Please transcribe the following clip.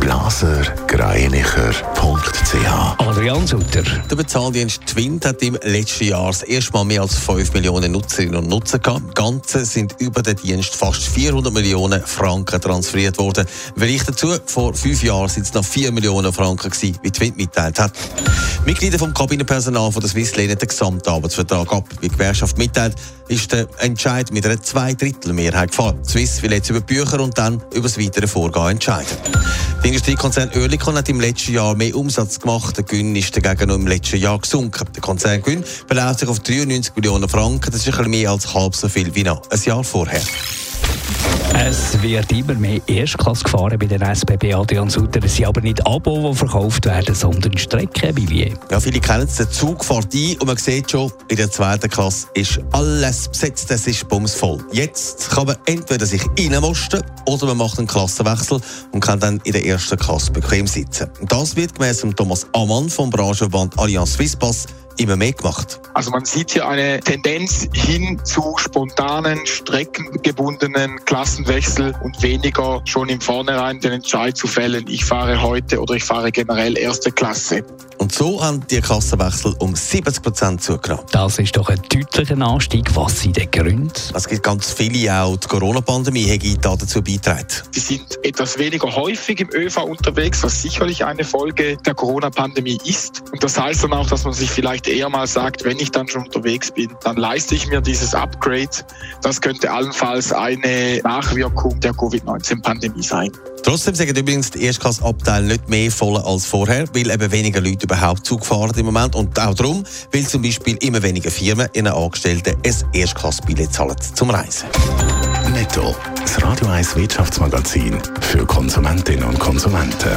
blasergreinicher.ch Adrian Sutter. Der Bezahldienst Twint hat im letzten Jahr das erste Mal mehr als 5 Millionen Nutzerinnen und Nutzer gehabt. Im Ganzen sind über den Dienst fast 400 Millionen Franken transferiert worden. Vergleich dazu, vor fünf Jahren sind es noch 4 Millionen Franken gewesen, wie Twint mitteilt hat. Mitglieder vom Kabinenpersonal von der Swiss lehnen den Gesamtarbeitsvertrag ab. Wie die Gewerkschaft mitteilt, ist der Entscheid mit einer Zweidrittelmehrheit gefallen. Swiss will jetzt über Bücher und dann über das weitere Vorgehen entscheiden. Der Industriekonzern Oerlikon hat im letzten Jahr mehr Umsatz gemacht. Der Gewinn ist dagegen noch im letzten Jahr gesunken. Der Konzerngewinn beläuft sich auf 93 Millionen Franken. Das ist ein bisschen mehr als halb so viel wie noch ein Jahr vorher. Es wird immer mehr Erstklasse gefahren bei der SBB Adrian Sutter. Es sind aber nicht Abo, die verkauft werden, sondern Streckenbillets. Ja, viele kennen es. Der Zug fährt ein und man sieht schon, in der zweiten Klasse ist alles besetzt. Es ist bumsvoll. Jetzt kann man entweder sich reinmosten oder man macht einen Klassenwechsel und kann dann in der ersten Klasse bequem sitzen. Das wird gemäss Thomas Ammann vom Branchenverband Allianz Swisspass immer mehr gemacht. Also man sieht hier eine Tendenz hin zu spontanen, streckengebundenen Klassenwechsel und weniger schon im Vornherein den Entscheid zu fällen, ich fahre heute oder ich fahre generell erste Klasse. Und so haben die Klassenwechsel um 70 Prozent zugenommen. Das ist doch ein deutlicher Anstieg. Was sind die Gründe? Es gibt ganz viele, auch die Corona-Pandemie hat dazu beigetragen. Sie sind etwas weniger häufig im ÖV unterwegs, was sicherlich eine Folge der Corona-Pandemie ist. Und das heißt dann auch, dass man sich vielleicht eher mal sagt, wenn ich dann schon unterwegs bin, dann leiste ich mir dieses Upgrade. Das könnte allenfalls eine Nachwirkung der Covid-19-Pandemie sein. Trotzdem sagen übrigens die Erstklasseabteile nicht mehr voll als vorher, weil eben weniger Leute überhaupt Zug fahren im Moment. Und auch darum, weil zum Beispiel immer weniger Firmen ihren Angestellten ein Erstklassbillett zahlen zum Reisen. Netto. Das Radio 1 Wirtschaftsmagazin für Konsumentinnen und Konsumenten.